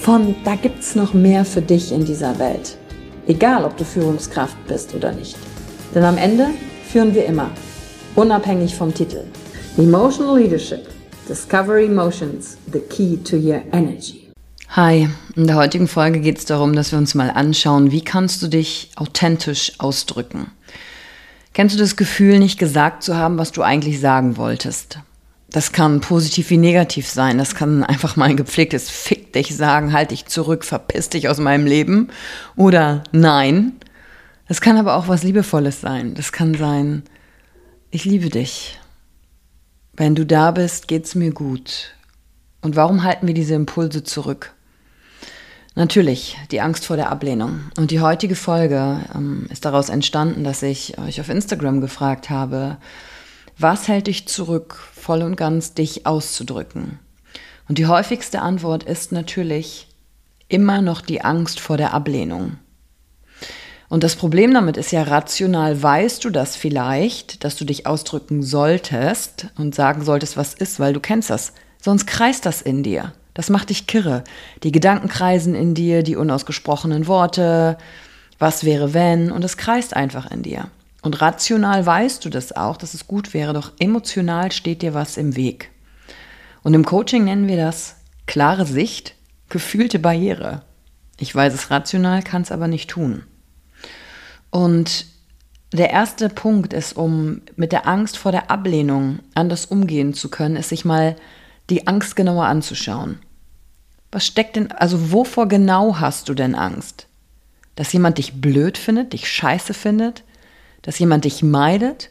von da gibt's noch mehr für dich in dieser Welt. Egal, ob du Führungskraft bist oder nicht. Denn am Ende führen wir immer, unabhängig vom Titel. Emotional Leadership. Discover Emotions, the key to your energy. Hi, in der heutigen Folge geht es darum, dass wir uns mal anschauen, wie kannst du dich authentisch ausdrücken. Kennst du das Gefühl, nicht gesagt zu haben, was du eigentlich sagen wolltest? Das kann positiv wie negativ sein. Das kann einfach mal ein gepflegtes Fick dich sagen, halt dich zurück, verpiss dich aus meinem Leben. Oder nein. Das kann aber auch was Liebevolles sein. Das kann sein, ich liebe dich. Wenn du da bist, geht's mir gut. Und warum halten wir diese Impulse zurück? Natürlich, die Angst vor der Ablehnung. Und die heutige Folge ähm, ist daraus entstanden, dass ich euch auf Instagram gefragt habe, was hält dich zurück, voll und ganz dich auszudrücken? Und die häufigste Antwort ist natürlich immer noch die Angst vor der Ablehnung. Und das Problem damit ist ja, rational weißt du das vielleicht, dass du dich ausdrücken solltest und sagen solltest, was ist, weil du kennst das. Sonst kreist das in dir. Das macht dich kirre. Die Gedanken kreisen in dir, die unausgesprochenen Worte, was wäre wenn, und es kreist einfach in dir. Und rational weißt du das auch, dass es gut wäre, doch emotional steht dir was im Weg. Und im Coaching nennen wir das klare Sicht, gefühlte Barriere. Ich weiß es rational, kann es aber nicht tun. Und der erste Punkt ist, um mit der Angst vor der Ablehnung anders umgehen zu können, ist sich mal die Angst genauer anzuschauen. Was steckt denn, also wovor genau hast du denn Angst? Dass jemand dich blöd findet, dich scheiße findet? Dass jemand dich meidet?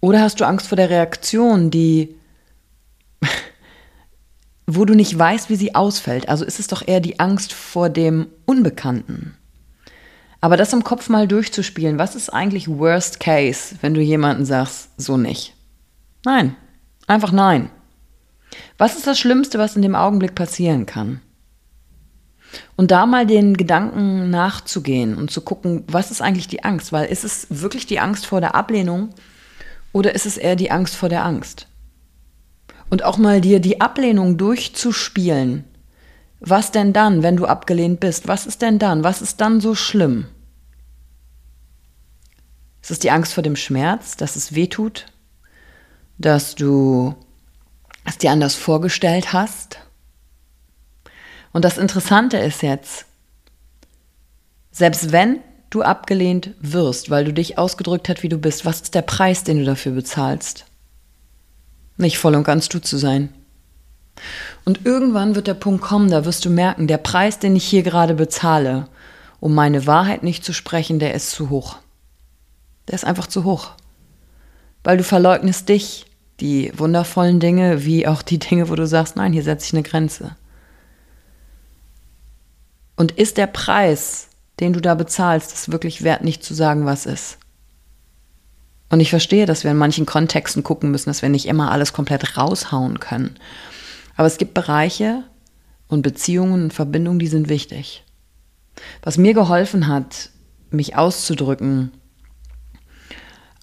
Oder hast du Angst vor der Reaktion, die, wo du nicht weißt, wie sie ausfällt? Also ist es doch eher die Angst vor dem Unbekannten. Aber das im Kopf mal durchzuspielen, was ist eigentlich Worst Case, wenn du jemanden sagst, so nicht? Nein, einfach nein. Was ist das Schlimmste, was in dem Augenblick passieren kann? Und da mal den Gedanken nachzugehen und zu gucken, was ist eigentlich die Angst? Weil ist es wirklich die Angst vor der Ablehnung oder ist es eher die Angst vor der Angst? Und auch mal dir die Ablehnung durchzuspielen. Was denn dann, wenn du abgelehnt bist? Was ist denn dann? Was ist dann so schlimm? Ist es die Angst vor dem Schmerz, dass es weh tut? Dass du es dir anders vorgestellt hast? Und das Interessante ist jetzt, selbst wenn du abgelehnt wirst, weil du dich ausgedrückt hast, wie du bist, was ist der Preis, den du dafür bezahlst? Nicht voll und ganz du zu sein. Und irgendwann wird der Punkt kommen, da wirst du merken, der Preis, den ich hier gerade bezahle, um meine Wahrheit nicht zu sprechen, der ist zu hoch. Der ist einfach zu hoch. Weil du verleugnest dich, die wundervollen Dinge, wie auch die Dinge, wo du sagst, nein, hier setze ich eine Grenze. Und ist der Preis, den du da bezahlst, es wirklich wert, nicht zu sagen, was ist? Und ich verstehe, dass wir in manchen Kontexten gucken müssen, dass wir nicht immer alles komplett raushauen können. Aber es gibt Bereiche und Beziehungen und Verbindungen, die sind wichtig. Was mir geholfen hat, mich auszudrücken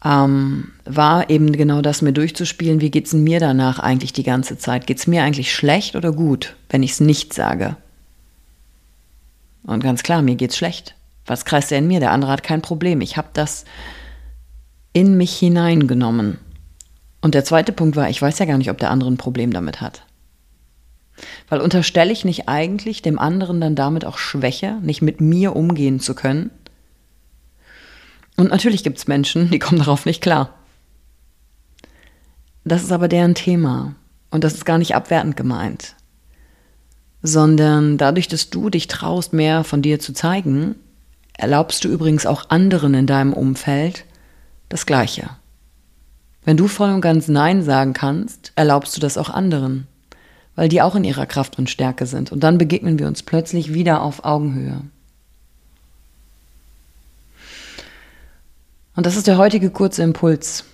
ähm, war eben genau das, mir durchzuspielen, wie geht's mir danach eigentlich die ganze Zeit? Geht's mir eigentlich schlecht oder gut, wenn ich es nicht sage? Und ganz klar, mir geht's schlecht. Was kreist er in mir? Der andere hat kein Problem. Ich habe das in mich hineingenommen. Und der zweite Punkt war, ich weiß ja gar nicht, ob der andere ein Problem damit hat. Weil unterstelle ich nicht eigentlich dem anderen dann damit auch Schwäche, nicht mit mir umgehen zu können? Und natürlich gibt es Menschen, die kommen darauf nicht klar. Das ist aber deren Thema. Und das ist gar nicht abwertend gemeint. Sondern dadurch, dass du dich traust, mehr von dir zu zeigen, erlaubst du übrigens auch anderen in deinem Umfeld das Gleiche. Wenn du voll und ganz Nein sagen kannst, erlaubst du das auch anderen, weil die auch in ihrer Kraft und Stärke sind. Und dann begegnen wir uns plötzlich wieder auf Augenhöhe. Und das ist der heutige kurze Impuls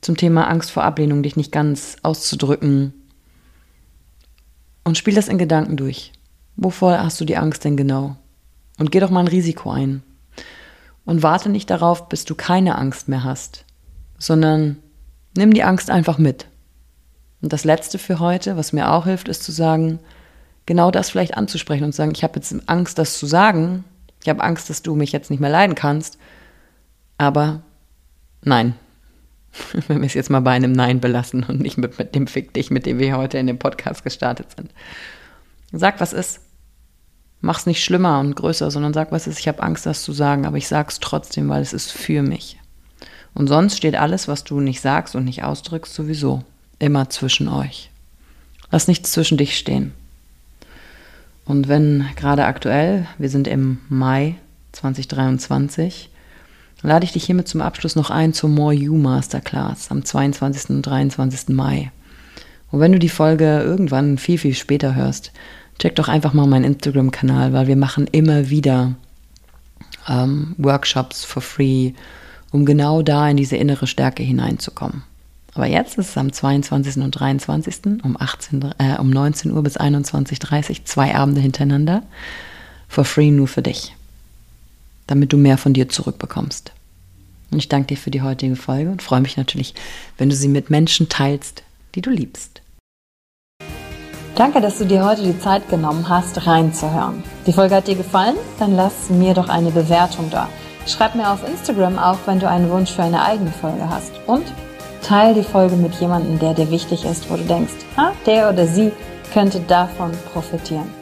zum Thema Angst vor Ablehnung, dich nicht ganz auszudrücken. Und spiel das in Gedanken durch. Wovor hast du die Angst denn genau? Und geh doch mal ein Risiko ein. Und warte nicht darauf, bis du keine Angst mehr hast, sondern nimm die Angst einfach mit. Und das Letzte für heute, was mir auch hilft, ist zu sagen, genau das vielleicht anzusprechen und zu sagen, ich habe jetzt Angst, das zu sagen. Ich habe Angst, dass du mich jetzt nicht mehr leiden kannst. Aber nein. Wenn wir es jetzt mal bei einem Nein belassen und nicht mit, mit dem Fick dich, mit dem wir heute in dem Podcast gestartet sind. Sag, was ist. Mach's nicht schlimmer und größer, sondern sag, was ist. Ich habe Angst, das zu sagen, aber ich sag's trotzdem, weil es ist für mich. Und sonst steht alles, was du nicht sagst und nicht ausdrückst, sowieso immer zwischen euch. Lass nichts zwischen dich stehen. Und wenn gerade aktuell, wir sind im Mai 2023, lade ich dich hiermit zum Abschluss noch ein zur More You Masterclass am 22. und 23. Mai. Und wenn du die Folge irgendwann viel, viel später hörst, check doch einfach mal meinen Instagram-Kanal, weil wir machen immer wieder ähm, Workshops for free, um genau da in diese innere Stärke hineinzukommen. Aber jetzt ist es am 22. und 23. um, 18, äh, um 19 Uhr bis 21.30 Uhr, zwei Abende hintereinander, for free nur für dich damit du mehr von dir zurückbekommst. Und ich danke dir für die heutige Folge und freue mich natürlich, wenn du sie mit Menschen teilst, die du liebst. Danke, dass du dir heute die Zeit genommen hast, reinzuhören. Die Folge hat dir gefallen? Dann lass mir doch eine Bewertung da. Schreib mir auf Instagram auch, wenn du einen Wunsch für eine eigene Folge hast. Und teile die Folge mit jemandem, der dir wichtig ist, wo du denkst, ha, der oder sie könnte davon profitieren.